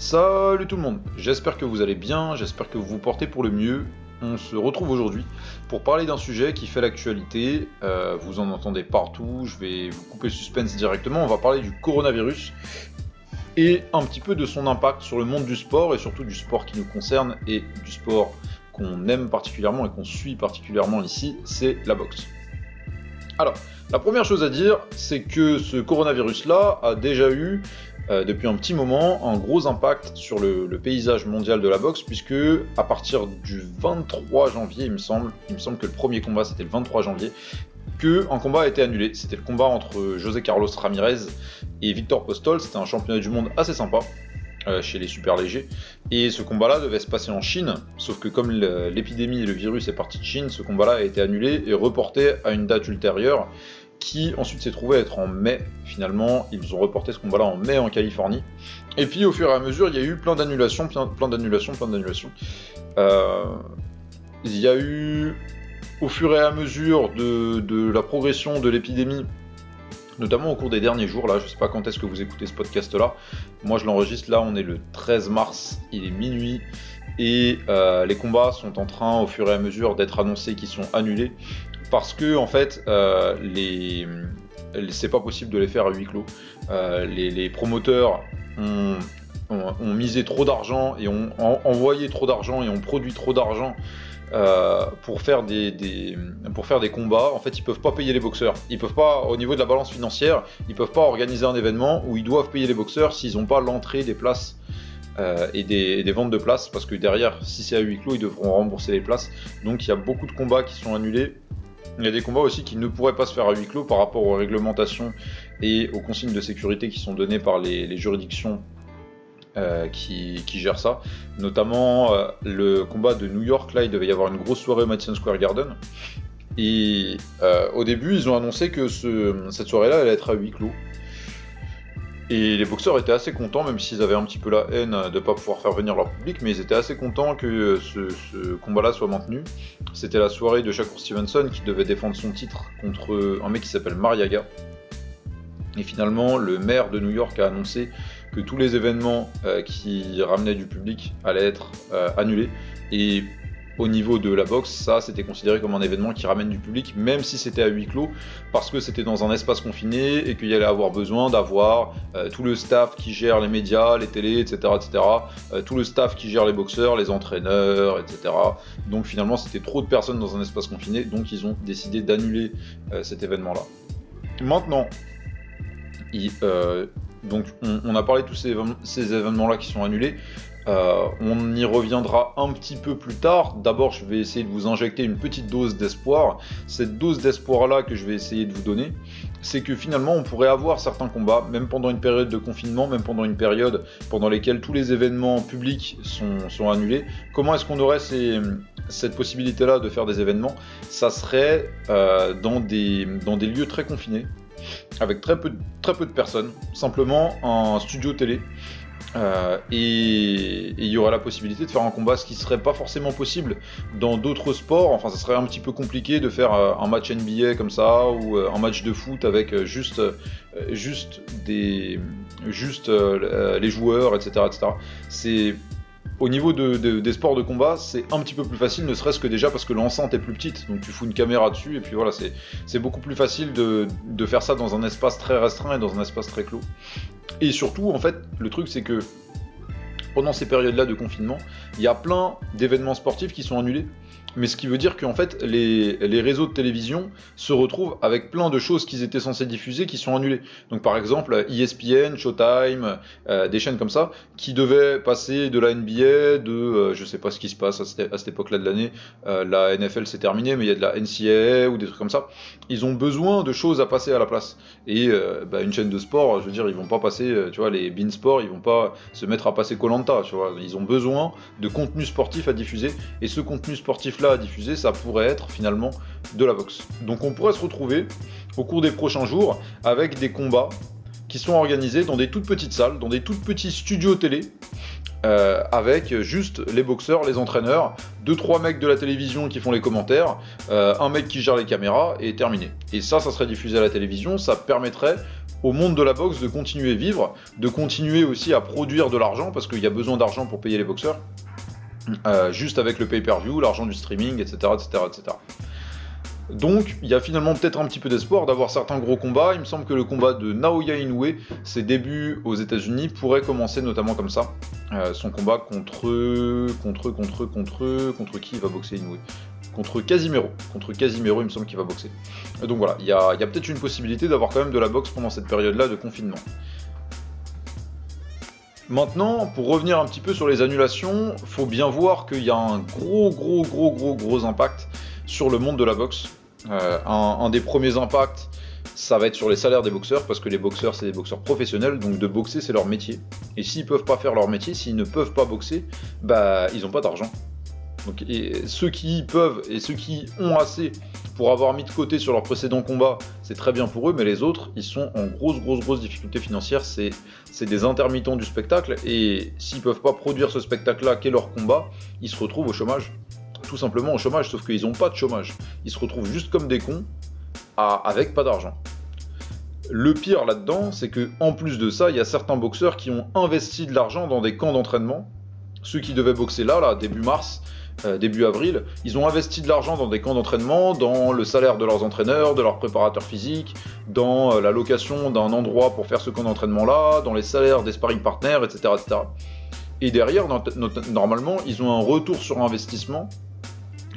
Salut tout le monde, j'espère que vous allez bien, j'espère que vous vous portez pour le mieux. On se retrouve aujourd'hui pour parler d'un sujet qui fait l'actualité, euh, vous en entendez partout, je vais vous couper suspense directement, on va parler du coronavirus et un petit peu de son impact sur le monde du sport et surtout du sport qui nous concerne et du sport qu'on aime particulièrement et qu'on suit particulièrement ici, c'est la boxe. Alors, la première chose à dire, c'est que ce coronavirus-là a déjà eu euh, depuis un petit moment un gros impact sur le, paysage mondial de la boxe, puisque à partir du 23 janvier, il me semble, que le premier combat c'était le 23 janvier, que un combat a été annulé. C'était le combat entre José Carlos Ramirez et Victor Postol. C'était un championnat du monde assez sympa. Euh, chez les super légers. Et ce combat-là devait se passer en Chine, sauf que comme l'épidémie et le virus est parti de Chine, ce combat-là a été annulé et reporté à une date ultérieure qui ensuite s'est trouvé être en mai. Finalement, ils ont reporté ce combat-là en mai en Californie. Et puis au fur et à mesure, il y a eu plein d'annulations, plein, d'annulations, plein d'annulations. Euh, il y a eu, au fur et à mesure de, la progression de l'épidémie, notamment au cours des derniers jours, là, je sais pas quand est-ce que vous écoutez ce podcast-là. Moi, je l'enregistre là, on est le 13 mars, il est minuit. Et euh, les combats sont en train, au fur et à mesure, d'être annoncés qui sont annulés parce que en fait, euh, c'est pas possible de les faire à huis clos. Euh, les, promoteurs ont, misé trop d'argent et ont envoyé trop d'argent et ont produit trop d'argent euh, pour faire des, pour faire des combats. En fait, ils peuvent pas payer les boxeurs. Ils peuvent pas, au niveau de la balance financière, ils peuvent pas organiser un événement où ils doivent payer les boxeurs s'ils n'ont pas l'entrée des places. et, des, et, des, ventes de places parce que derrière, si c'est à huis clos, ils devront rembourser les places. Donc il y a beaucoup de combats qui sont annulés il y a des combats aussi qui ne pourraient pas se faire à huis clos par rapport aux réglementations et aux consignes de sécurité qui sont données par les, juridictions euh, qui, gèrent ça. Notamment euh, le combat de New York, là il devait y avoir une grosse soirée au Madison Square Garden. Et euh, au début, ils ont annoncé que cette soirée-là allait être à huis clos. Et les boxeurs étaient assez contents, même s'ils avaient un petit peu la haine de ne pas pouvoir faire venir leur public, mais ils étaient assez contents que ce, combat-là soit maintenu. C'était la soirée de Shakur Stevenson qui devait défendre son titre contre un mec qui s'appelle Mariaga. Et finalement, le maire de New York a annoncé que tous les événements euh, qui ramenaient du public allaient être euh, annulés. Et au niveau de la boxe, ça c'était considéré comme un événement qui ramène du public, même si c'était à huis clos, parce que c'était dans un espace confiné et qu'il y allait avoir besoin d'avoir euh, tout le staff qui gère les médias, les télés, etc., etc., euh, tout le staff qui gère les boxeurs, les entraîneurs, etc. Donc finalement c'était trop de personnes dans un espace confiné, donc ils ont décidé d'annuler euh, cet événement-là. Maintenant, donc on, a parlé de tous ces, ces événements-là qui sont annulés. Euh, on y reviendra un petit peu plus tard. D'abord, je vais essayer de vous injecter une petite dose d'espoir. Cette dose d'espoir-là que je vais essayer de vous donner, c'est que finalement, on pourrait avoir certains combats, même pendant une période de confinement, même pendant une période pendant laquelle tous les événements publics sont, annulés. Comment est-ce qu'on aurait cette possibilité-là de faire des événements? Ça serait euh, dans, des, lieux très confinés, avec très peu de personnes, simplement un studio télé euh, et il y aura la possibilité de faire un combat, ce qui serait pas forcément possible dans d'autres sports. Enfin, ça serait un petit peu compliqué de faire euh, un match NBA comme ça ou euh, un match de foot avec juste, juste des, juste les joueurs, etc., etc. C'est au niveau des sports de combat, c'est un petit peu plus facile, ne serait-ce que déjà parce que l'enceinte est plus petite. Donc tu fous une caméra dessus et puis voilà, c'est beaucoup plus facile de, de, faire ça dans un espace très restreint et dans un espace très clos. Et surtout, en fait, le truc c'est que pendant ces périodes-là de confinement, il y a plein d'événements sportifs qui sont annulés mais ce qui veut dire qu'en fait, les, réseaux de télévision se retrouvent avec plein de choses qu'ils étaient censés diffuser qui sont annulées. Donc par exemple, ESPN, Showtime, euh, des chaînes comme ça, qui devaient passer de la NBA, de euh, je sais pas ce qui se passe à cette, époque-là de l'année, euh, la NFL c'est terminé, mais il y a de la NCAA ou des trucs comme ça. Ils ont besoin de choses à passer à la place. Et bah, une chaîne de sport, je veux dire, ils vont pas passer, tu vois, les Bean Sport, ils vont pas se mettre à passer Colanta, tu vois. Ils ont besoin de contenu sportif à diffuser. Et ce contenu sportif à diffuser, ça pourrait être finalement de la boxe. Donc on pourrait se retrouver au cours des prochains jours avec des combats qui sont organisés dans des toutes petites salles, dans des toutes petits studios télé, euh, avec juste les boxeurs, les entraîneurs, deux trois mecs de la télévision qui font les commentaires, euh, un mec qui gère les caméras et terminé. Et ça, ça serait diffusé à la télévision, ça permettrait au monde de la boxe de continuer à vivre, de continuer aussi à produire de l'argent, parce qu'il y a besoin d'argent pour payer les boxeurs, euh, juste avec le pay-per-view, l'argent du streaming, etc., etc., etc. Donc, il y a finalement peut-être un petit peu d'espoir d'avoir certains gros combats. Il me semble que le combat de Naoya Inoue, ses débuts aux États-Unis, pourrait commencer notamment comme ça. Euh, son combat contre. contre. contre. contre. contre qui il va boxer Inoue Contre Casimiro. Contre Casimiro, il me semble qu'il va boxer. Donc voilà, il y a, y a peut-être une possibilité d'avoir quand même de la boxe pendant cette période-là de confinement. Maintenant, pour revenir un petit peu sur les annulations, faut bien voir qu'il y a un gros, gros, gros, gros, gros impact sur le monde de la boxe. Euh, un, des premiers impacts, ça va être sur les salaires des boxeurs, parce que les boxeurs, c'est des boxeurs professionnels, donc de boxer, c'est leur métier. Et s'ils peuvent pas faire leur métier, s'ils ne peuvent pas boxer, bah, ils n'ont pas d'argent. Donc, ceux qui peuvent et ceux qui ont assez pour avoir mis de côté sur leur précédent combat, c'est très bien pour eux, mais les autres, ils sont en grosse, grosse, grosse difficulté financière. C'est, des intermittents du spectacle, et s'ils peuvent pas produire ce spectacle-là, qu'est leur combat, ils se retrouvent au chômage tout simplement au chômage, sauf qu'ils n'ont pas de chômage. Ils se retrouvent juste comme des cons, avec pas d'argent. Le pire là-dedans, c'est que en plus de ça, il y a certains boxeurs qui ont investi de l'argent dans des camps d'entraînement. Ceux qui devaient boxer là, là, début mars, euh, début avril, ils ont investi de l'argent dans des camps d'entraînement, dans le salaire de leurs entraîneurs, de leurs préparateurs physiques, dans euh, la location d'un endroit pour faire ce camp d'entraînement-là, dans les salaires des sparring partners, etc.. Et derrière, normalement, ils ont un retour sur investissement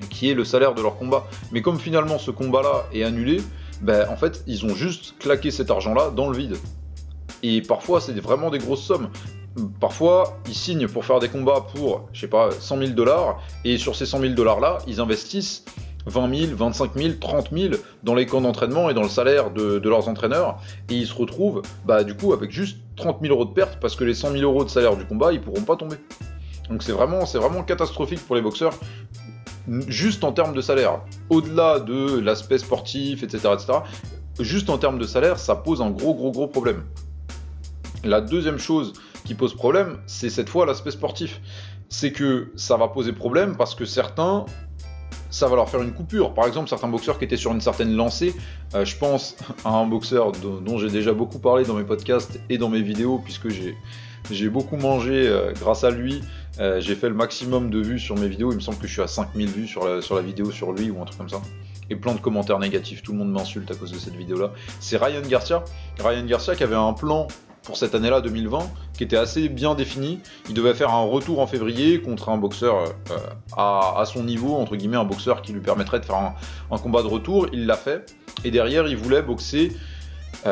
qui est le salaire de leur combat. Mais comme finalement ce combat-là est annulé, ben, en fait, ils ont juste claqué cet argent-là dans le vide. Et parfois, c'est vraiment des grosses sommes. Parfois, ils signent pour faire des combats pour, je sais pas, 100 000 dollars, et sur ces 100 000 dollars-là, ils investissent 20 000, 25 000, 30 000 dans les camps d'entraînement et dans le salaire de, leurs entraîneurs, et ils se retrouvent, bah, du coup, avec juste 30 000 euros de perte, parce que les 100 000 euros de salaire du combat, ils pourront pas tomber. Donc c'est vraiment, c'est vraiment catastrophique pour les boxeurs juste en termes de salaire. Au-delà de l'aspect sportif, etc., etc., juste en termes de salaire, ça pose un gros, gros, gros problème. La deuxième chose qui pose problème, c'est cette fois l'aspect sportif. C'est que ça va poser problème parce que certains, ça va leur faire une coupure. Par exemple, certains boxeurs qui étaient sur une certaine lancée, euh, je pense à un boxeur dont j'ai déjà beaucoup parlé dans mes podcasts et dans mes vidéos, puisque j'ai beaucoup mangé euh, grâce à lui. Euh, j'ai fait le maximum de vues sur mes vidéos. Il me semble que je suis à 5000 vues sur sur la vidéo sur lui ou un truc comme ça. Et plein de commentaires négatifs. Tout le monde m'insulte à cause de cette vidéo-là. C'est Ryan Garcia. Ryan Garcia qui avait un plan pour cette année-là 2020 qui était assez bien défini. Il devait faire un retour en février contre un boxeur euh, à, son niveau, entre guillemets, un boxeur qui lui permettrait de faire un, combat de retour. Il l'a fait. Et derrière, il voulait boxer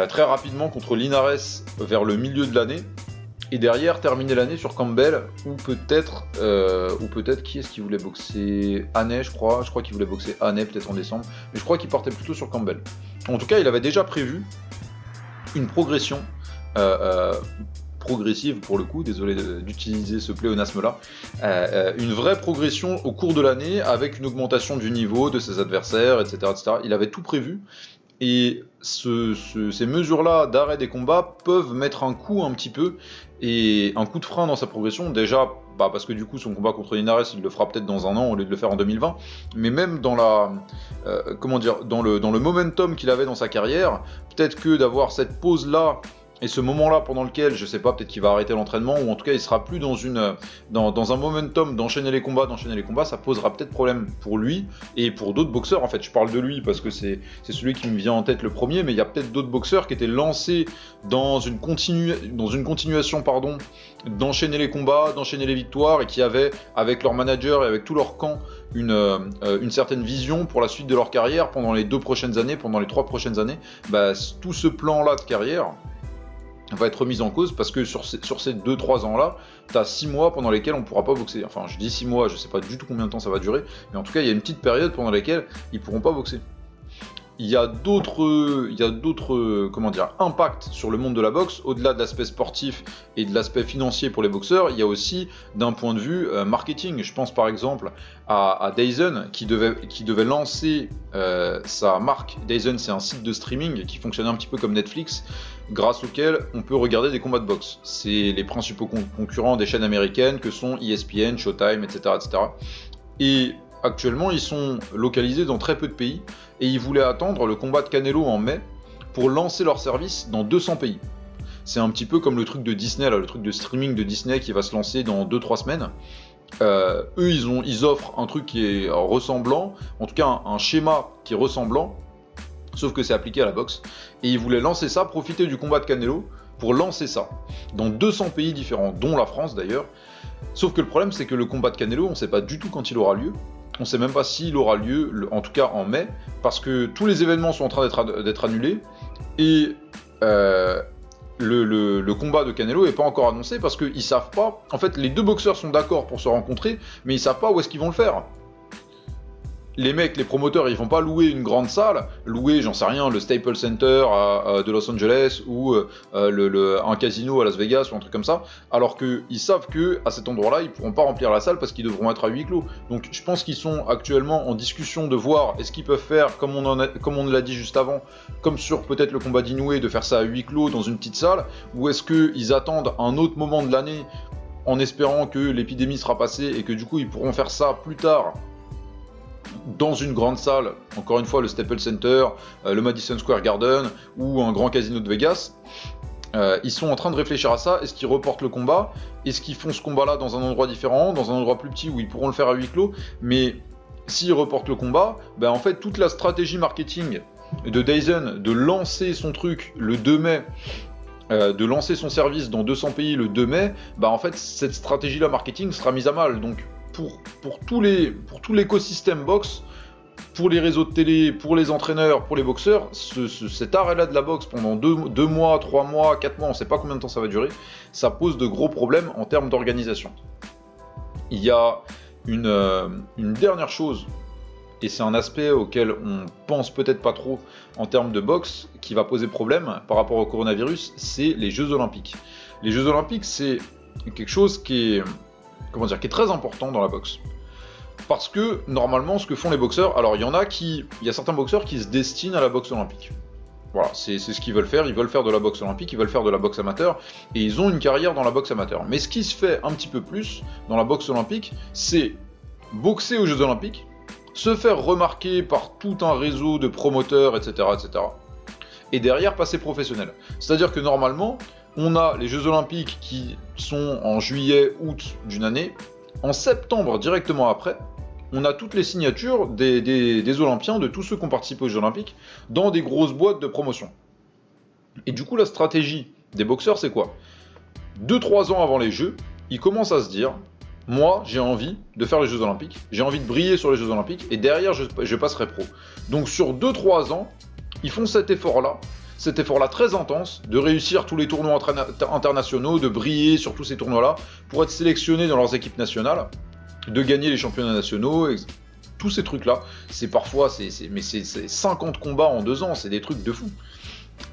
très rapidement contre Linares vers le milieu de l'année et derrière terminer l'année sur Campbell ou peut-être euh, ou peut-être qui est-ce qui voulait boxer Annay je crois je crois qu'il voulait boxer Annay peut-être en décembre mais je crois qu'il partait plutôt sur Campbell en tout cas il avait déjà prévu une progression euh, euh, progressive pour le coup, désolé d'utiliser ce pléonasme là, une vraie progression au cours de l'année avec une augmentation du niveau de ses adversaires, etc. etc. Il avait tout prévu et ces mesures-là d'arrêt des combats peuvent mettre un coup un petit peu et un coup de frein dans sa progression. Déjà, bah, parce que du coup, son combat contre Linares, il le fera peut-être dans un an au lieu de le faire en 2020. Mais même dans la, euh, comment dire, dans le, dans le momentum qu'il avait dans sa carrière, peut-être que d'avoir cette pause-là et ce moment-là pendant lequel, je sais pas, peut-être qu'il va arrêter l'entraînement, ou en tout cas il sera plus dans, une, dans, un momentum d'enchaîner les combats, d'enchaîner les combats, ça posera peut-être problème pour lui et pour d'autres boxeurs. En fait, je parle de lui parce que c'est celui qui me vient en tête le premier, mais il y a peut-être d'autres boxeurs qui étaient lancés dans une, continu, dans une continuation pardon, d'enchaîner les combats, d'enchaîner les victoires, et qui avaient, avec leur manager et avec tout leur camp, une, euh, une, certaine vision pour la suite de leur carrière pendant les deux prochaines années, pendant les trois prochaines années, bah, tout ce plan-là de carrière, va être remise en cause parce que sur ces, sur ces 2-3 ans-là, tu as 6 mois pendant lesquels on pourra pas boxer. Enfin, je dis 6 mois, je sais pas du tout combien de temps ça va durer, mais en tout cas, il y a une petite période pendant laquelle ils pourront pas boxer il y a d'autres, il y a d'autres, comment dire, impacts sur le monde de la boxe au-delà de l'aspect sportif et de l'aspect financier pour les boxeurs. Il y a aussi d'un point de vue euh, marketing. Je pense par exemple à, à Dyson qui devait, qui devait lancer euh, sa marque. Dyson, c'est un site de streaming qui fonctionnait un petit peu comme Netflix, grâce auquel on peut regarder des combats de boxe. C'est les principaux concurrents des chaînes américaines que sont ESPN, Showtime, etc., etc. Et Actuellement, ils sont localisés dans très peu de pays et ils voulaient attendre le combat de Canelo en mai pour lancer leur service dans 200 pays. C'est un petit peu comme le truc de Disney, là, le truc de streaming de Disney qui va se lancer dans 2-3 semaines. Euh, eux, ils, ont, ils offrent un truc qui est ressemblant, en tout cas un, schéma qui est ressemblant, sauf que c'est appliqué à la boxe. Et ils voulaient lancer ça, profiter du combat de Canelo pour lancer ça dans 200 pays différents, dont la France d'ailleurs. Sauf que le problème, c'est que le combat de Canelo, on ne sait pas du tout quand il aura lieu. On ne sait même pas s'il aura lieu, en tout cas en mai, parce que tous les événements sont en train d'être annulés. Et euh, le, combat de Canelo n'est pas encore annoncé parce qu'ils savent pas. En fait, les deux boxeurs sont d'accord pour se rencontrer, mais ils savent pas où est-ce qu'ils vont le faire les mecs, les promoteurs, ils vont pas louer une grande salle, louer, j'en sais rien, le Staples Center de Los Angeles ou euh, le, un casino à Las Vegas ou un truc comme ça, alors qu'ils savent que à cet endroit-là, ils pourront pas remplir la salle parce qu'ils devront être à huis clos. Donc je pense qu'ils sont actuellement en discussion de voir est-ce qu'ils peuvent faire, comme on, comme on l'a dit juste avant, comme sur peut-être le combat d'Inoue, de faire ça à huis clos dans une petite salle, ou est-ce qu'ils attendent un autre moment de l'année en espérant que l'épidémie sera passée et que du coup ils pourront faire ça plus tard dans une grande salle, encore une fois le Staples Center, euh, le Madison Square Garden ou un grand casino de Vegas. Euh, ils sont en train de réfléchir à ça. Est-ce qu'ils reportent le combat? Est-ce qu'ils font ce combat-là dans un endroit différent, dans un endroit plus petit où ils pourront le faire à huis clos? Mais s'ils reportent le combat, ben en fait toute la stratégie marketing de Dyson de lancer son truc le 2 mai euh, de lancer son service dans 200 pays le 2 mai, bah en fait cette stratégie-là marketing sera mise à mal. Donc pour, pour, tous les, pour tout l'écosystème boxe, pour les réseaux de télé, pour les entraîneurs, pour les boxeurs, cet arrêt-là de la boxe pendant deux, mois, trois mois, quatre mois, on ne sait pas combien de temps ça va durer, ça pose de gros problèmes en termes d'organisation. Il y a une, euh, une dernière chose, et c'est un aspect auquel on pense peut-être pas trop en termes de boxe, qui va poser problème par rapport au coronavirus, c'est les Jeux Olympiques. Les Jeux Olympiques, c'est quelque chose qui est comment dire, qui est très important dans la boxe. Parce que normalement, ce que font les boxeurs, alors il y en a qui, il y a certains boxeurs qui se destinent à la boxe olympique. Voilà, c'est ce qu'ils veulent faire. Ils veulent faire de la boxe olympique, ils veulent faire de la boxe amateur, et ils ont une carrière dans la boxe amateur. Mais ce qui se fait un petit peu plus dans la boxe olympique, c'est boxer aux Jeux olympiques, se faire remarquer par tout un réseau de promoteurs, etc., etc. Et derrière passer professionnel. C'est-à-dire que normalement, on a les Jeux Olympiques qui sont en juillet, août d'une année. En septembre, directement après, on a toutes les signatures des, Olympiens, de tous ceux qui ont participé aux Jeux Olympiques, dans des grosses boîtes de promotion. Et du coup, la stratégie des boxeurs, c'est quoi? 2-3 ans avant les Jeux, ils commencent à se dire moi, j'ai envie de faire les Jeux Olympiques, j'ai envie de briller sur les Jeux Olympiques, et derrière, je, je passerai pro. Donc, sur 2-3 ans, ils font cet effort-là cet effort-là très intense, de réussir tous les tournois internationaux, de briller sur tous ces tournois-là, pour être sélectionné dans leurs équipes nationales, de gagner les championnats nationaux, tous ces trucs-là. C'est parfois, c'est, mais c'est 50 combats en deux ans, c'est des trucs de fou.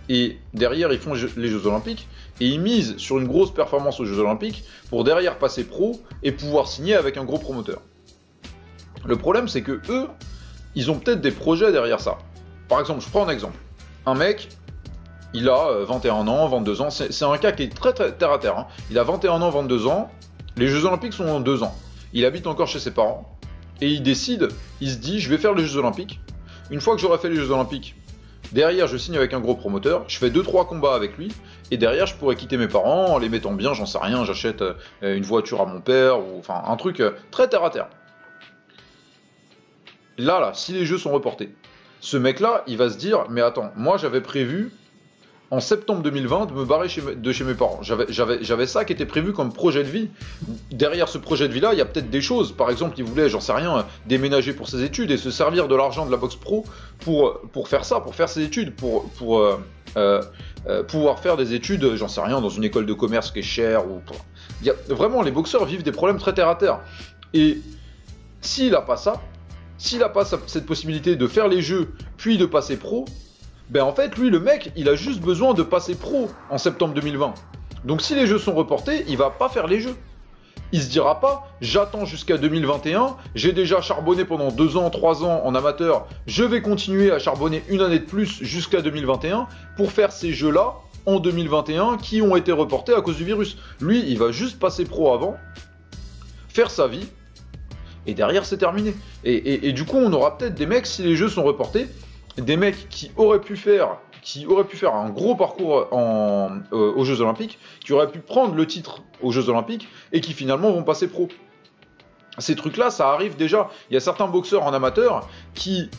Et derrière, ils font les Jeux Olympiques et ils misent sur une grosse performance aux Jeux Olympiques pour derrière passer pro et pouvoir signer avec un gros promoteur. Le problème, c'est que eux, ils ont peut-être des projets derrière ça. Par exemple, je prends un exemple. Un mec, il a 21 euh, ans, 22 ans. C'est un cas qui est très, terre à terre. Hein. Il a 21 ans, 22 ans. Les Jeux Olympiques sont en 2 ans. Il habite encore chez ses parents. Et il décide, il se dit, je vais faire les Jeux Olympiques. Une fois que j'aurai fait les Jeux Olympiques, derrière, je signe avec un gros promoteur. Je fais 2-3 combats avec lui. Et derrière, je pourrais quitter mes parents en les mettant bien, j'en sais rien. J'achète euh, une voiture à mon père. ou Enfin, un truc euh, très terre à terre. Là, là, si les Jeux sont reportés, ce mec-là, il va se dire, mais attends, moi j'avais prévu en septembre 2020 de me barrer de chez mes parents. J'avais ça qui était prévu comme projet de vie. Derrière ce projet de vie-là, il y a peut-être des choses. Par exemple, il voulait, j'en sais rien, déménager pour ses études et se servir de l'argent de la boxe pro pour, pour faire ça, pour faire ses études, pour, pour euh, euh, euh, pouvoir faire des études, j'en sais rien, dans une école de commerce qui est chère. Ou... Il y a, vraiment, les boxeurs vivent des problèmes très terre à terre. Et s'il n'a pas ça, s'il n'a pas cette possibilité de faire les jeux, puis de passer pro, ben en fait, lui, le mec, il a juste besoin de passer pro en septembre 2020. Donc si les jeux sont reportés, il va pas faire les jeux. Il se dira pas, j'attends jusqu'à 2021, j'ai déjà charbonné pendant 2 ans, 3 ans en amateur, je vais continuer à charbonner une année de plus jusqu'à 2021 pour faire ces jeux-là en 2021 qui ont été reportés à cause du virus. Lui, il va juste passer pro avant, faire sa vie, et derrière c'est terminé. Et, et, du coup, on aura peut-être des mecs, si les jeux sont reportés, des mecs qui auraient pu faire, qui aurait pu faire un gros parcours en, aux Jeux Olympiques, qui aurait pu prendre le titre aux Jeux Olympiques et qui finalement vont passer pro. Ces trucs-là, ça arrive déjà. Il y a certains boxeurs en amateur qui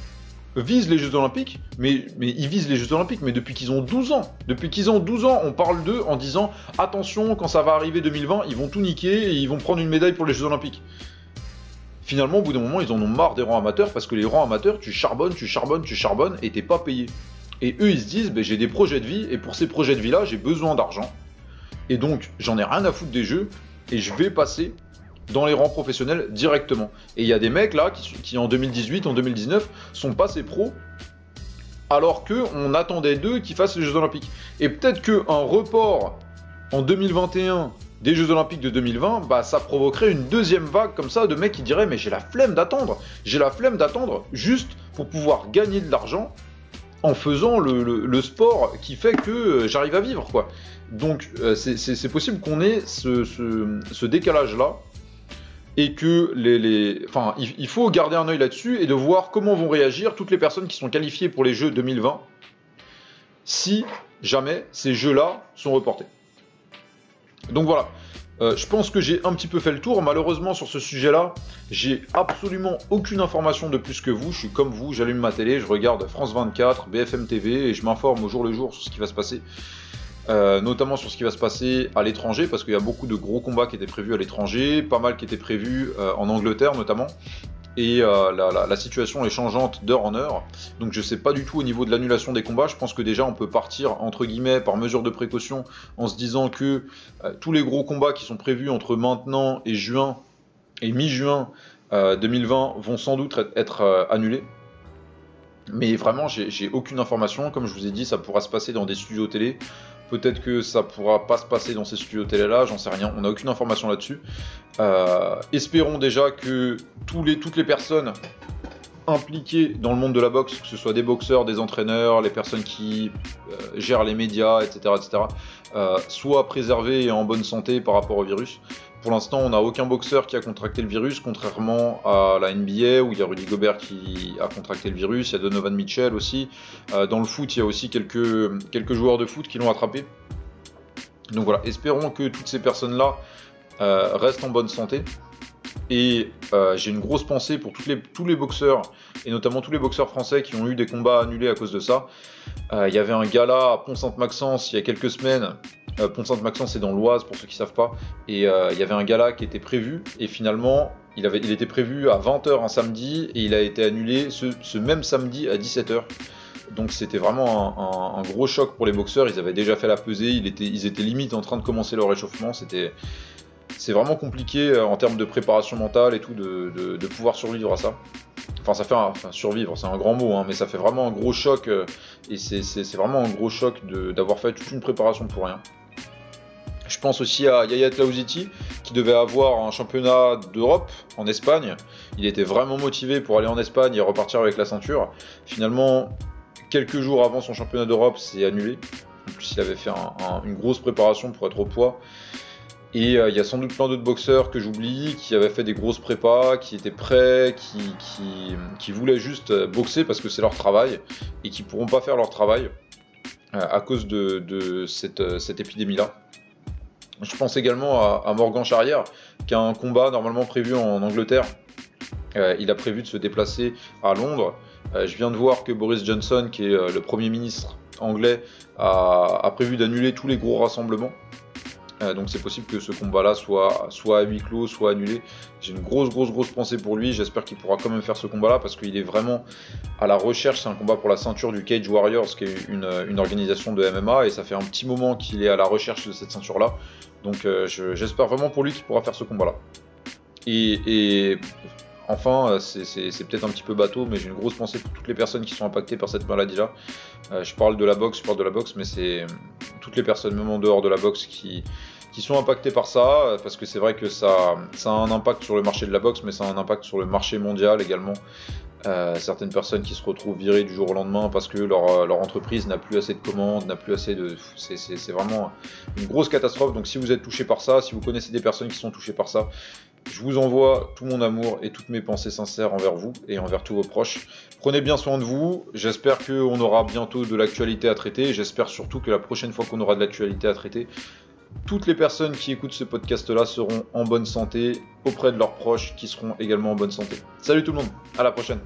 visent les Jeux Olympiques, mais, mais ils visent les Jeux Olympiques, mais depuis qu'ils ont 12 ans. Depuis qu'ils ont 12 ans, on parle d'eux en disant attention, quand ça va arriver 2020, ils vont tout niquer et ils vont prendre une médaille pour les Jeux Olympiques. Finalement, au bout d'un moment, ils en ont marre des rangs amateurs parce que les rangs amateurs, tu charbonnes, tu charbonnes, tu charbonnes et t'es pas payé. Et eux, ils se disent ben, j'ai des projets de vie et pour ces projets de vie-là, j'ai besoin d'argent. Et donc, j'en ai rien à foutre des jeux et je vais passer dans les rangs professionnels directement. Et il y a des mecs là qui, en 2018, en 2019 sont passés pros alors que on attendait d'eux qu'ils fassent les Jeux Olympiques. Et peut-être qu'un report en 2021 des Jeux Olympiques de 2020, bah ça provoquerait une deuxième vague comme ça de mecs qui diraient mais j'ai la flemme d'attendre, j'ai la flemme d'attendre juste pour pouvoir gagner de l'argent en faisant le, sport qui fait que j'arrive à vivre quoi. Donc euh, c'est possible qu'on ait ce, décalage là et que les, Enfin, il, faut garder un œil là-dessus et de voir comment vont réagir toutes les personnes qui sont qualifiées pour les Jeux 2020 si jamais ces Jeux-là sont reportés. Donc voilà. Euh, je pense que j'ai un petit peu fait le tour. Malheureusement, sur ce sujet-là, j'ai absolument aucune information de plus que vous. Je suis comme vous, j'allume ma télé, je regarde France 24, BFM TV et je m'informe au jour le jour sur ce qui va se passer. Euh, notamment sur ce qui va se passer à l'étranger, parce qu'il y a beaucoup de gros combats qui étaient prévus à l'étranger, pas mal qui étaient prévus euh, en Angleterre notamment, et euh, la, situation est changeante d'heure en heure, donc je sais pas du tout au niveau de l'annulation des combats, je pense que déjà on peut partir entre guillemets par mesure de précaution en se disant que tous les gros combats qui sont prévus entre maintenant et juin, et mi-juin 2020 vont sans doute être annulés. Mais vraiment, j'ai aucune information. Comme je vous ai dit, ça pourra se passer dans des studios télé. Peut-être que ça pourra pas se passer dans ces studios télé là, j'en sais rien, on n'a aucune information là-dessus. Euh, espérons déjà que toutes les personnes impliquées dans le monde de la boxe, que ce soit des boxeurs, des entraîneurs, les personnes qui euh, gèrent les médias, etc., etc., euh, soient préservées et en bonne santé par rapport au virus. Pour l'instant, on n'a aucun boxeur qui a contracté le virus, contrairement à la NBA où il y a Rudy Gobert qui a contracté le virus, il y a Donovan Mitchell aussi. Euh, dans le foot, il y a aussi quelques, quelques joueurs de foot qui l'ont attrapé. Donc voilà, espérons que toutes ces personnes-là euh, restent en bonne santé. Et euh, j'ai une grosse pensée pour les, tous les boxeurs, et notamment tous les boxeurs français qui ont eu des combats annulés à cause de ça. Il y avait un gala à Pont-Sainte-Maxence il y a quelques semaines euh, Pont-Sainte-Maxence, c'est dans l'Oise, pour ceux qui ne savent pas. Et euh, il y avait un gala qui était prévu, et finalement, il, était prévu à 20h un samedi, et il a été annulé ce, même samedi à 17h. Donc c'était vraiment un, gros choc pour les boxeurs. Ils avaient déjà fait la pesée, ils étaient, limite en train de commencer leur réchauffement. C'était, c'est vraiment compliqué euh, en termes de préparation mentale et tout de, pouvoir survivre à ça. Enfin, ça fait survivre, c'est un grand mot, hein, mais ça fait vraiment un gros choc. et c'est, vraiment un gros choc d'avoir fait toute une préparation pour rien. Je pense aussi à Yaya Tlaouziti, qui devait avoir un championnat d'Europe en Espagne. Il était vraiment motivé pour aller en Espagne et repartir avec la ceinture. Finalement, quelques jours avant son championnat d'Europe, c'est annulé. En plus, il avait fait une grosse préparation pour être au poids. Et euh, il y a sans doute plein d'autres boxeurs que j'oublie qui avaient fait des grosses prépas, qui étaient prêts, qui, voulaient juste boxer parce que c'est leur travail et qui pourront pas faire leur travail euh, à cause de, cette épidémie-là. Je pense également à, Morgan Charrière, qui a un combat normalement prévu en Angleterre. Euh, il a prévu de se déplacer à Londres. Euh, je viens de voir que Boris Johnson, qui est euh, le Premier ministre anglais, a, prévu d'annuler tous les gros rassemblements. donc c'est possible que ce combat-là soit, soit à huis clos, soit annulé. J'ai une grosse, grosse, grosse pensée pour lui. J'espère qu'il pourra quand même faire ce combat-là parce qu'il est vraiment à la recherche. C'est un combat pour la ceinture du Cage Warriors, qui est une, une organisation de MMA, et ça fait un petit moment qu'il est à la recherche de cette ceinture-là. Donc euh, j'espère vraiment pour lui qu'il pourra faire ce combat-là. Et, enfin, euh, c'est peut-être un petit peu bateau, mais j'ai une grosse pensée pour toutes les personnes qui sont impactées par cette maladie-là. Euh, je parle de la boxe, je parle de la boxe, mais c'est toutes les personnes, même en dehors de la boxe, qui, sont impactées par ça, parce que c'est vrai que ça a un impact sur le marché de la boxe, mais ça a un impact sur le marché mondial également. Certaines personnes qui se retrouvent virées du jour au lendemain parce que leur, euh, leur entreprise n'a plus assez de commandes, n'a plus assez de... C'est vraiment une grosse catastrophe. Donc si vous êtes touché par ça, si vous connaissez des personnes qui sont touchées par ça, Je vous envoie tout mon amour et toutes mes pensées sincères envers vous et envers tous vos proches. Prenez bien soin de vous. J'espère qu'on aura bientôt de l'actualité à traiter. J'espère surtout que la prochaine fois qu'on aura de l'actualité à traiter, toutes les personnes qui écoutent ce podcast-là seront en bonne santé auprès de leurs proches qui seront également en bonne santé. Salut tout le monde, à la prochaine.